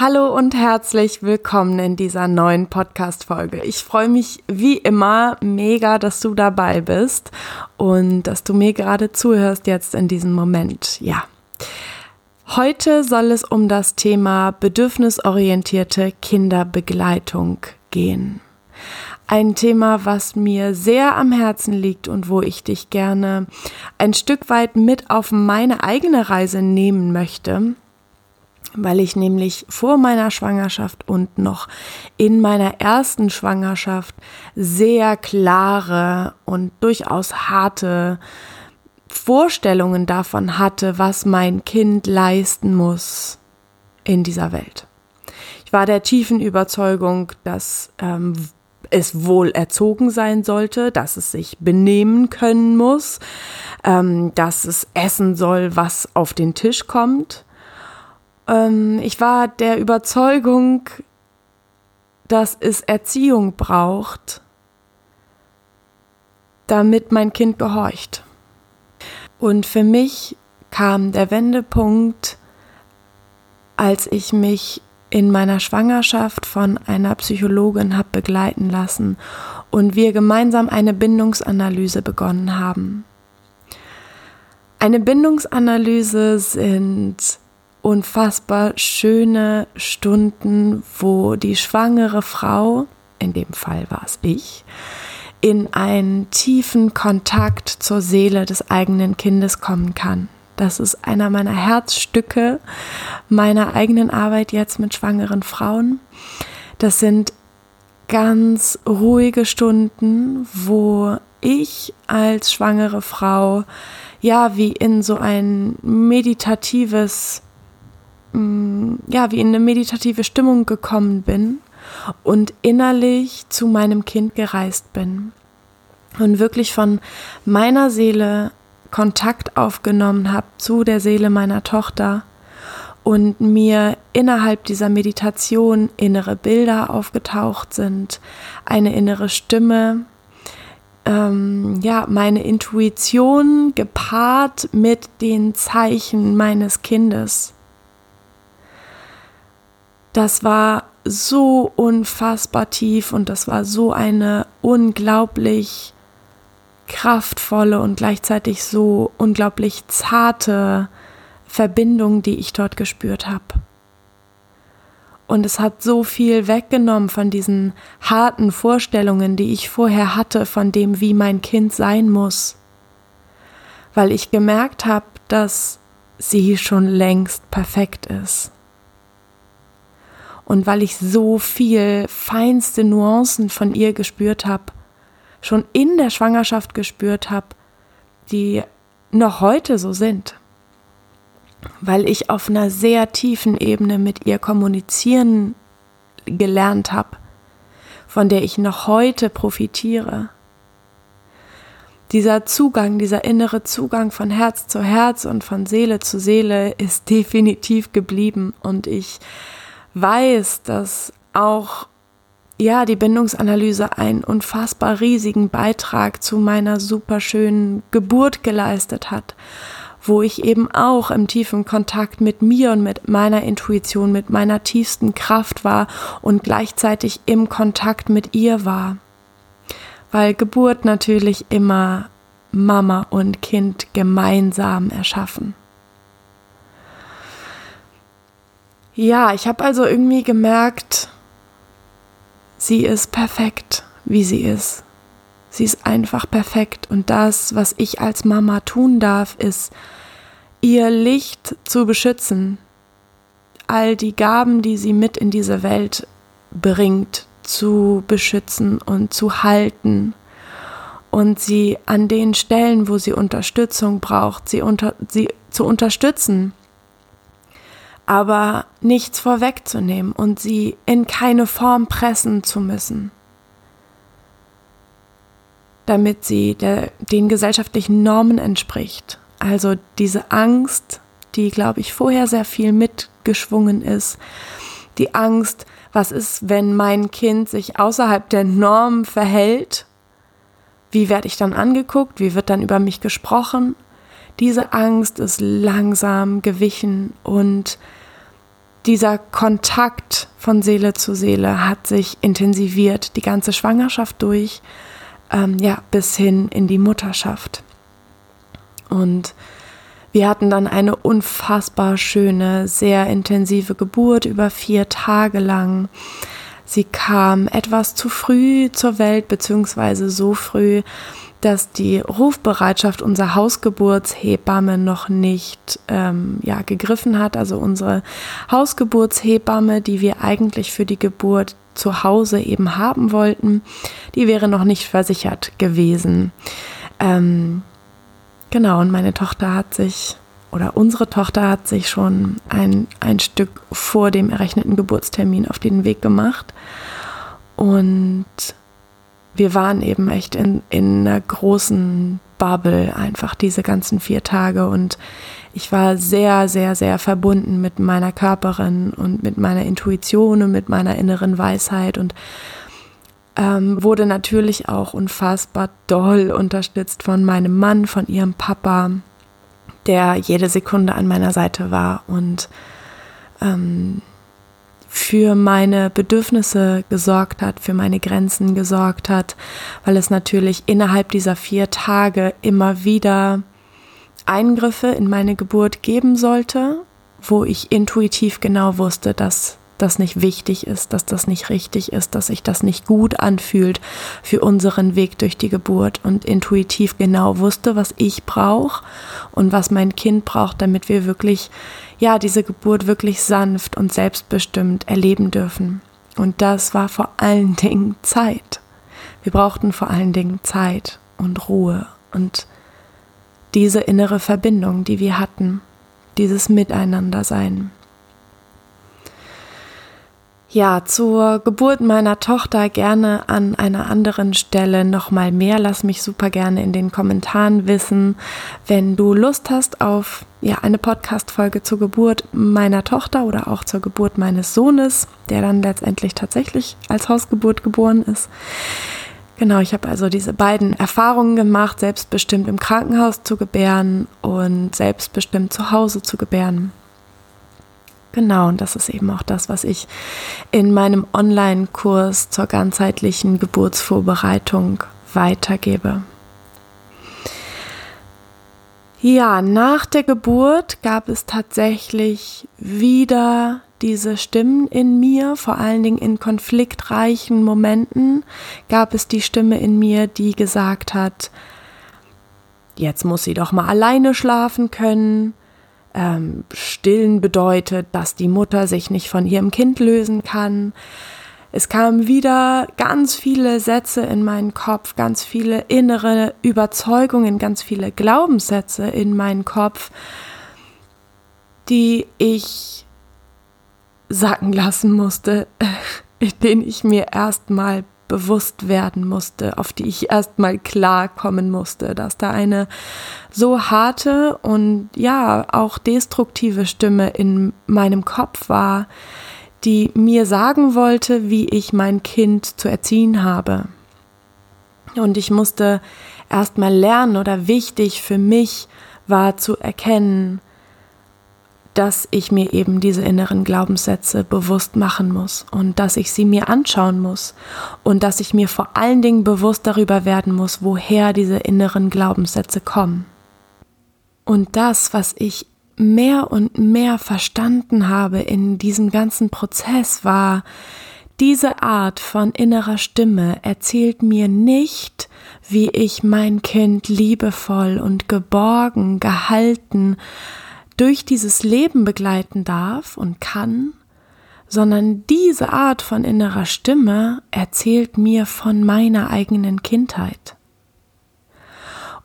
Hallo und herzlich willkommen in dieser neuen Podcast-Folge. Ich freue mich wie immer mega, dass du dabei bist und dass du mir gerade zuhörst jetzt in diesem Moment. Ja. Heute soll es um das Thema bedürfnisorientierte Kinderbegleitung gehen. Ein Thema, was mir sehr am Herzen liegt und wo ich dich gerne ein Stück weit mit auf meine eigene Reise nehmen möchte weil ich nämlich vor meiner Schwangerschaft und noch in meiner ersten Schwangerschaft sehr klare und durchaus harte Vorstellungen davon hatte, was mein Kind leisten muss in dieser Welt. Ich war der tiefen Überzeugung, dass ähm, es wohl erzogen sein sollte, dass es sich benehmen können muss, ähm, dass es essen soll, was auf den Tisch kommt ähm, ich war der Überzeugung, dass es Erziehung braucht, damit mein Kind gehorcht. Und für mich kam der Wendepunkt, als ich mich in meiner Schwangerschaft von einer Psychologin habe begleiten lassen und wir gemeinsam eine Bindungsanalyse begonnen haben. Eine Bindungsanalyse sind unfassbar schöne Stunden, wo die schwangere Frau, in dem Fall war es ich, in einen tiefen Kontakt zur Seele des eigenen Kindes kommen kann. Das ist einer meiner Herzstücke meiner eigenen Arbeit jetzt mit schwangeren Frauen. Das sind ganz ruhige Stunden, wo ich als schwangere Frau ja wie in so ein meditatives ja, wie in eine meditative Stimmung gekommen bin und innerlich zu meinem Kind gereist bin. Und wirklich von meiner Seele Kontakt aufgenommen habe zu der Seele meiner Tochter und mir innerhalb dieser Meditation innere Bilder aufgetaucht sind, eine innere Stimme, ähm, ja, meine Intuition gepaart mit den Zeichen meines Kindes das war so unfassbar tief und das war so eine unglaublich kraftvolle und gleichzeitig so unglaublich zarte Verbindung, die ich dort gespürt habe. Und es hat so viel weggenommen von diesen harten Vorstellungen, die ich vorher hatte, von dem, wie mein Kind sein muss. Weil ich gemerkt habe, dass sie schon längst perfekt ist und weil ich so viel feinste Nuancen von ihr gespürt habe, schon in der Schwangerschaft gespürt habe, die noch heute so sind, weil ich auf einer sehr tiefen Ebene mit ihr kommunizieren gelernt habe, von der ich noch heute profitiere. Dieser Zugang, dieser innere Zugang von Herz zu Herz und von Seele zu Seele ist definitiv geblieben und ich weiß, dass auch ja, die Bindungsanalyse einen unfassbar riesigen Beitrag zu meiner superschönen Geburt geleistet hat, wo ich eben auch im tiefen Kontakt mit mir und mit meiner Intuition, mit meiner tiefsten Kraft war und gleichzeitig im Kontakt mit ihr war. Weil Geburt natürlich immer Mama und Kind gemeinsam erschaffen. Ja, ich habe also irgendwie gemerkt, sie ist perfekt, wie sie ist. Sie ist einfach perfekt und das, was ich als Mama tun darf, ist, ihr Licht zu beschützen, all die Gaben, die sie mit in diese Welt bringt, zu beschützen und zu halten. Und sie an den Stellen, wo sie Unterstützung braucht, sie, unter, sie zu unterstützen aber nichts vorwegzunehmen und sie in keine Form pressen zu müssen, damit sie der, den gesellschaftlichen Normen entspricht. Also diese Angst, die, glaube ich, vorher sehr viel mitgeschwungen ist, die Angst, was ist, wenn mein Kind sich außerhalb der Norm verhält? Wie werde ich dann angeguckt? Wie wird dann über mich gesprochen? Diese Angst ist langsam gewichen und dieser Kontakt von Seele zu Seele hat sich intensiviert, die ganze Schwangerschaft durch, ähm, ja, bis hin in die Mutterschaft. Und wir hatten dann eine unfassbar schöne, sehr intensive Geburt über vier Tage lang. Sie kam etwas zu früh zur Welt, beziehungsweise so früh, dass die Rufbereitschaft unserer Hausgeburtshebamme noch nicht ähm, ja, gegriffen hat. Also unsere Hausgeburtshebamme, die wir eigentlich für die Geburt zu Hause eben haben wollten, die wäre noch nicht versichert gewesen. Ähm, genau, und meine Tochter hat sich, oder unsere Tochter hat sich schon ein, ein Stück vor dem errechneten Geburtstermin auf den Weg gemacht. Und wir waren eben echt in, in einer großen Bubble einfach diese ganzen vier Tage und ich war sehr, sehr, sehr verbunden mit meiner Körperin und mit meiner Intuition und mit meiner inneren Weisheit und ähm, wurde natürlich auch unfassbar doll unterstützt von meinem Mann, von ihrem Papa, der jede Sekunde an meiner Seite war und ähm, für meine Bedürfnisse gesorgt hat, für meine Grenzen gesorgt hat, weil es natürlich innerhalb dieser vier Tage immer wieder Eingriffe in meine Geburt geben sollte, wo ich intuitiv genau wusste, dass das nicht wichtig ist, dass das nicht richtig ist, dass sich das nicht gut anfühlt für unseren Weg durch die Geburt und intuitiv genau wusste, was ich brauche und was mein Kind braucht, damit wir wirklich ja, diese Geburt wirklich sanft und selbstbestimmt erleben dürfen. Und das war vor allen Dingen Zeit. Wir brauchten vor allen Dingen Zeit und Ruhe und diese innere Verbindung, die wir hatten, dieses Miteinandersein. Ja, zur Geburt meiner Tochter gerne an einer anderen Stelle nochmal mehr. Lass mich super gerne in den Kommentaren wissen. Wenn du Lust hast auf ja, eine Podcast-Folge zur Geburt meiner Tochter oder auch zur Geburt meines Sohnes, der dann letztendlich tatsächlich als Hausgeburt geboren ist. Genau, ich habe also diese beiden Erfahrungen gemacht, selbstbestimmt im Krankenhaus zu gebären und selbstbestimmt zu Hause zu gebären. Genau, und das ist eben auch das, was ich in meinem Online-Kurs zur ganzheitlichen Geburtsvorbereitung weitergebe. Ja, nach der Geburt gab es tatsächlich wieder diese Stimmen in mir, vor allen Dingen in konfliktreichen Momenten gab es die Stimme in mir, die gesagt hat, jetzt muss sie doch mal alleine schlafen können, ähm, stillen bedeutet, dass die Mutter sich nicht von ihrem Kind lösen kann. Es kamen wieder ganz viele Sätze in meinen Kopf, ganz viele innere Überzeugungen, ganz viele Glaubenssätze in meinen Kopf, die ich sacken lassen musste, in denen ich mir erstmal bewusst werden musste, auf die ich erstmal klarkommen musste, dass da eine so harte und ja auch destruktive Stimme in meinem Kopf war, die mir sagen wollte, wie ich mein Kind zu erziehen habe. Und ich musste erstmal lernen oder wichtig für mich war zu erkennen, dass ich mir eben diese inneren Glaubenssätze bewusst machen muss und dass ich sie mir anschauen muss und dass ich mir vor allen Dingen bewusst darüber werden muss, woher diese inneren Glaubenssätze kommen. Und das, was ich mehr und mehr verstanden habe in diesem ganzen Prozess, war, diese Art von innerer Stimme erzählt mir nicht, wie ich mein Kind liebevoll und geborgen, gehalten, durch dieses Leben begleiten darf und kann, sondern diese Art von innerer Stimme erzählt mir von meiner eigenen Kindheit.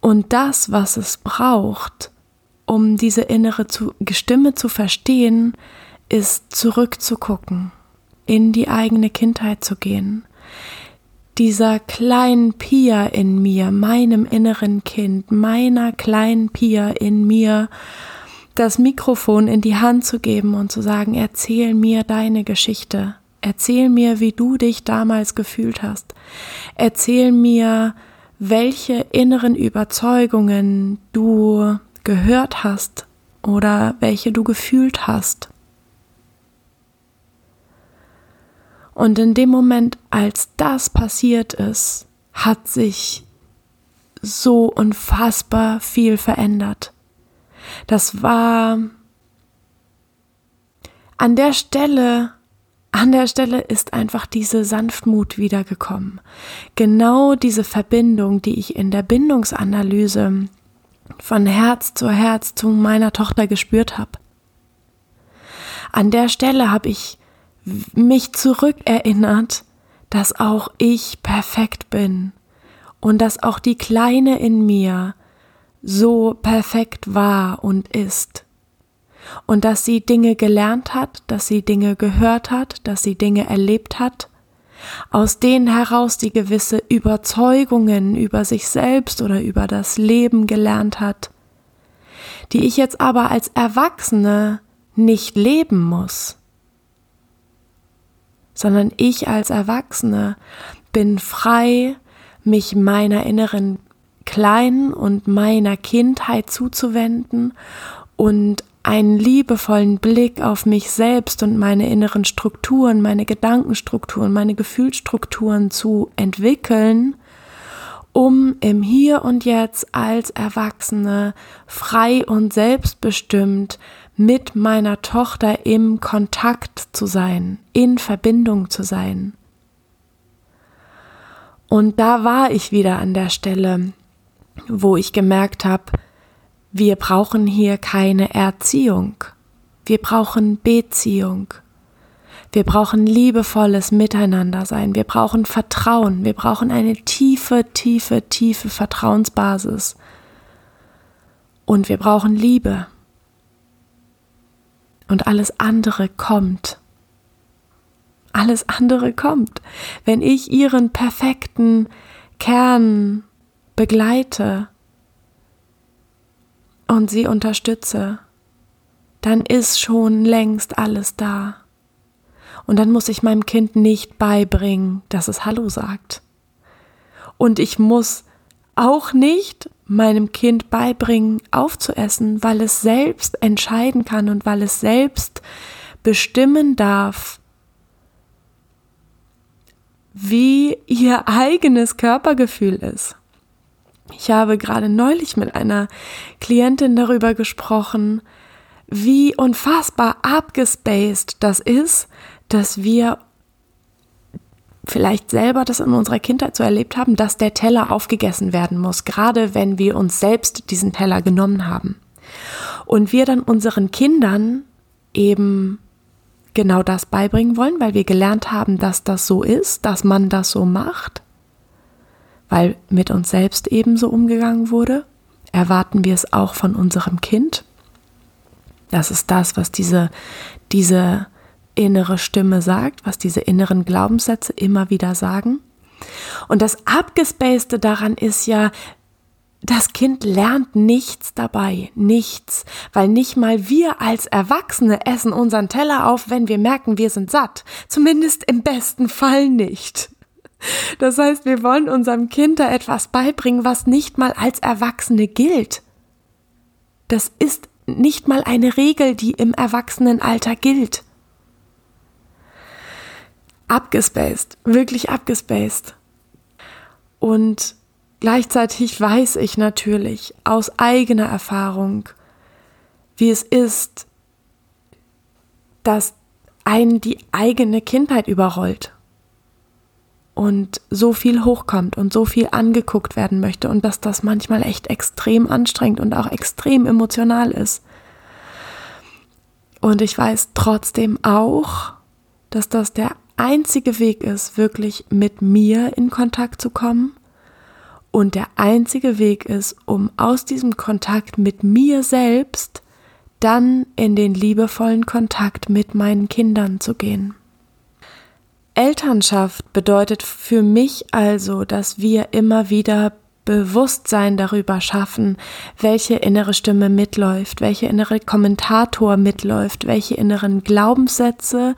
Und das, was es braucht, um diese innere Stimme zu verstehen, ist zurückzugucken, in die eigene Kindheit zu gehen. Dieser kleinen Pia in mir, meinem inneren Kind, meiner kleinen Pia in mir, das Mikrofon in die Hand zu geben und zu sagen, erzähl mir deine Geschichte. Erzähl mir, wie du dich damals gefühlt hast. Erzähl mir, welche inneren Überzeugungen du gehört hast oder welche du gefühlt hast. Und in dem Moment, als das passiert ist, hat sich so unfassbar viel verändert. Das war an der Stelle, an der Stelle ist einfach diese Sanftmut wiedergekommen. Genau diese Verbindung, die ich in der Bindungsanalyse von Herz zu Herz zu meiner Tochter gespürt habe. An der Stelle habe ich mich zurückerinnert, dass auch ich perfekt bin und dass auch die Kleine in mir so perfekt war und ist. Und dass sie Dinge gelernt hat, dass sie Dinge gehört hat, dass sie Dinge erlebt hat, aus denen heraus die gewisse Überzeugungen über sich selbst oder über das Leben gelernt hat, die ich jetzt aber als Erwachsene nicht leben muss, sondern ich als Erwachsene bin frei, mich meiner inneren Kleinen und meiner Kindheit zuzuwenden und einen liebevollen Blick auf mich selbst und meine inneren Strukturen, meine Gedankenstrukturen, meine Gefühlsstrukturen zu entwickeln, um im Hier und Jetzt als Erwachsene frei und selbstbestimmt mit meiner Tochter im Kontakt zu sein, in Verbindung zu sein. Und da war ich wieder an der Stelle, wo ich gemerkt habe, wir brauchen hier keine Erziehung. Wir brauchen Beziehung. Wir brauchen liebevolles Miteinander sein. Wir brauchen Vertrauen. Wir brauchen eine tiefe, tiefe, tiefe Vertrauensbasis. Und wir brauchen Liebe. Und alles andere kommt. Alles andere kommt. Wenn ich ihren perfekten Kern begleite, und sie unterstütze, dann ist schon längst alles da. Und dann muss ich meinem Kind nicht beibringen, dass es Hallo sagt. Und ich muss auch nicht meinem Kind beibringen, aufzuessen, weil es selbst entscheiden kann und weil es selbst bestimmen darf, wie ihr eigenes Körpergefühl ist. Ich habe gerade neulich mit einer Klientin darüber gesprochen, wie unfassbar abgespaced das ist, dass wir vielleicht selber das in unserer Kindheit so erlebt haben, dass der Teller aufgegessen werden muss, gerade wenn wir uns selbst diesen Teller genommen haben. Und wir dann unseren Kindern eben genau das beibringen wollen, weil wir gelernt haben, dass das so ist, dass man das so macht weil mit uns selbst ebenso umgegangen wurde, erwarten wir es auch von unserem Kind. Das ist das, was diese, diese innere Stimme sagt, was diese inneren Glaubenssätze immer wieder sagen. Und das Abgespacede daran ist ja, das Kind lernt nichts dabei, nichts, weil nicht mal wir als Erwachsene essen unseren Teller auf, wenn wir merken, wir sind satt. Zumindest im besten Fall nicht. Das heißt, wir wollen unserem Kind da etwas beibringen, was nicht mal als Erwachsene gilt. Das ist nicht mal eine Regel, die im Erwachsenenalter gilt. Abgespaced, wirklich abgespaced. Und gleichzeitig weiß ich natürlich aus eigener Erfahrung, wie es ist, dass einen die eigene Kindheit überrollt und so viel hochkommt und so viel angeguckt werden möchte und dass das manchmal echt extrem anstrengend und auch extrem emotional ist. Und ich weiß trotzdem auch, dass das der einzige Weg ist, wirklich mit mir in Kontakt zu kommen und der einzige Weg ist, um aus diesem Kontakt mit mir selbst dann in den liebevollen Kontakt mit meinen Kindern zu gehen. Elternschaft bedeutet für mich also, dass wir immer wieder Bewusstsein darüber schaffen, welche innere Stimme mitläuft, welche innere Kommentator mitläuft, welche inneren Glaubenssätze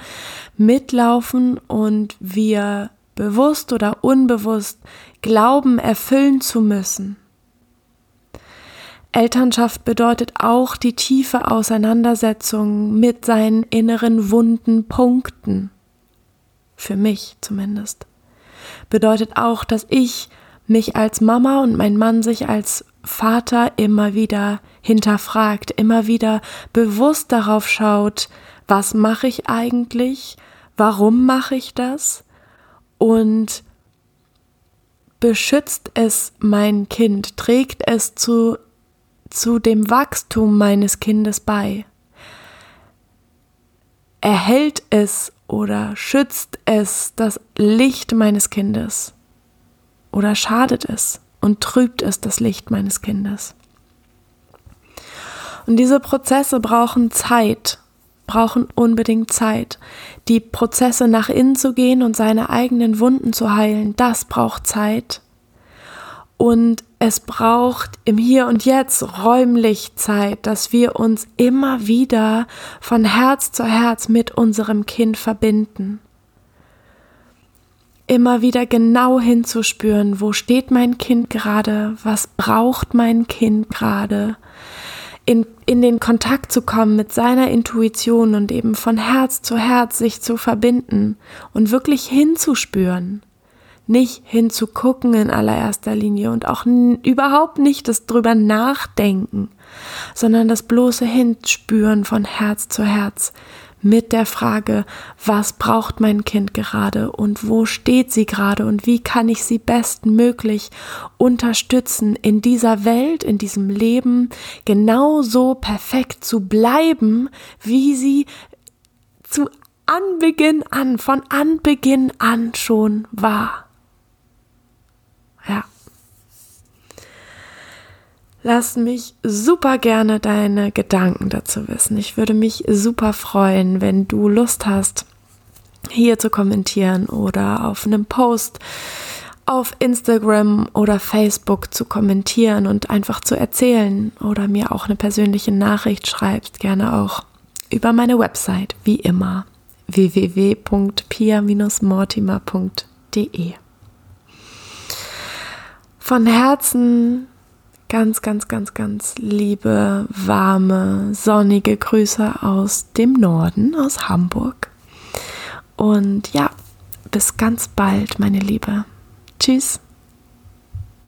mitlaufen und wir bewusst oder unbewusst glauben, erfüllen zu müssen. Elternschaft bedeutet auch die tiefe Auseinandersetzung mit seinen inneren wunden Punkten für mich zumindest. Bedeutet auch, dass ich mich als Mama und mein Mann sich als Vater immer wieder hinterfragt, immer wieder bewusst darauf schaut, was mache ich eigentlich, warum mache ich das? Und beschützt es mein Kind, trägt es zu, zu dem Wachstum meines Kindes bei, erhält es oder schützt es das Licht meines Kindes oder schadet es und trübt es das Licht meines Kindes. Und diese Prozesse brauchen Zeit, brauchen unbedingt Zeit. Die Prozesse nach innen zu gehen und seine eigenen Wunden zu heilen, das braucht Zeit. Und es braucht im Hier und Jetzt räumlich Zeit, dass wir uns immer wieder von Herz zu Herz mit unserem Kind verbinden immer wieder genau hinzuspüren, wo steht mein Kind gerade, was braucht mein Kind gerade, in, in den Kontakt zu kommen mit seiner Intuition und eben von Herz zu Herz sich zu verbinden und wirklich hinzuspüren. Nicht hinzugucken in allererster Linie und auch überhaupt nicht das drüber nachdenken, sondern das bloße Hinspüren von Herz zu Herz mit der Frage, was braucht mein Kind gerade und wo steht sie gerade und wie kann ich sie bestmöglich unterstützen, in dieser Welt, in diesem Leben genauso perfekt zu bleiben, wie sie zu Anbeginn an, von Anbeginn an schon war. Ja. Lass mich super gerne deine Gedanken dazu wissen. Ich würde mich super freuen, wenn du Lust hast, hier zu kommentieren oder auf einem Post auf Instagram oder Facebook zu kommentieren und einfach zu erzählen oder mir auch eine persönliche Nachricht schreibst, gerne auch über meine Website, wie immer, www.pia-mortimer.de. Von Herzen ganz, ganz, ganz, ganz liebe, warme, sonnige Grüße aus dem Norden, aus Hamburg. Und ja, bis ganz bald, meine Liebe. Tschüss.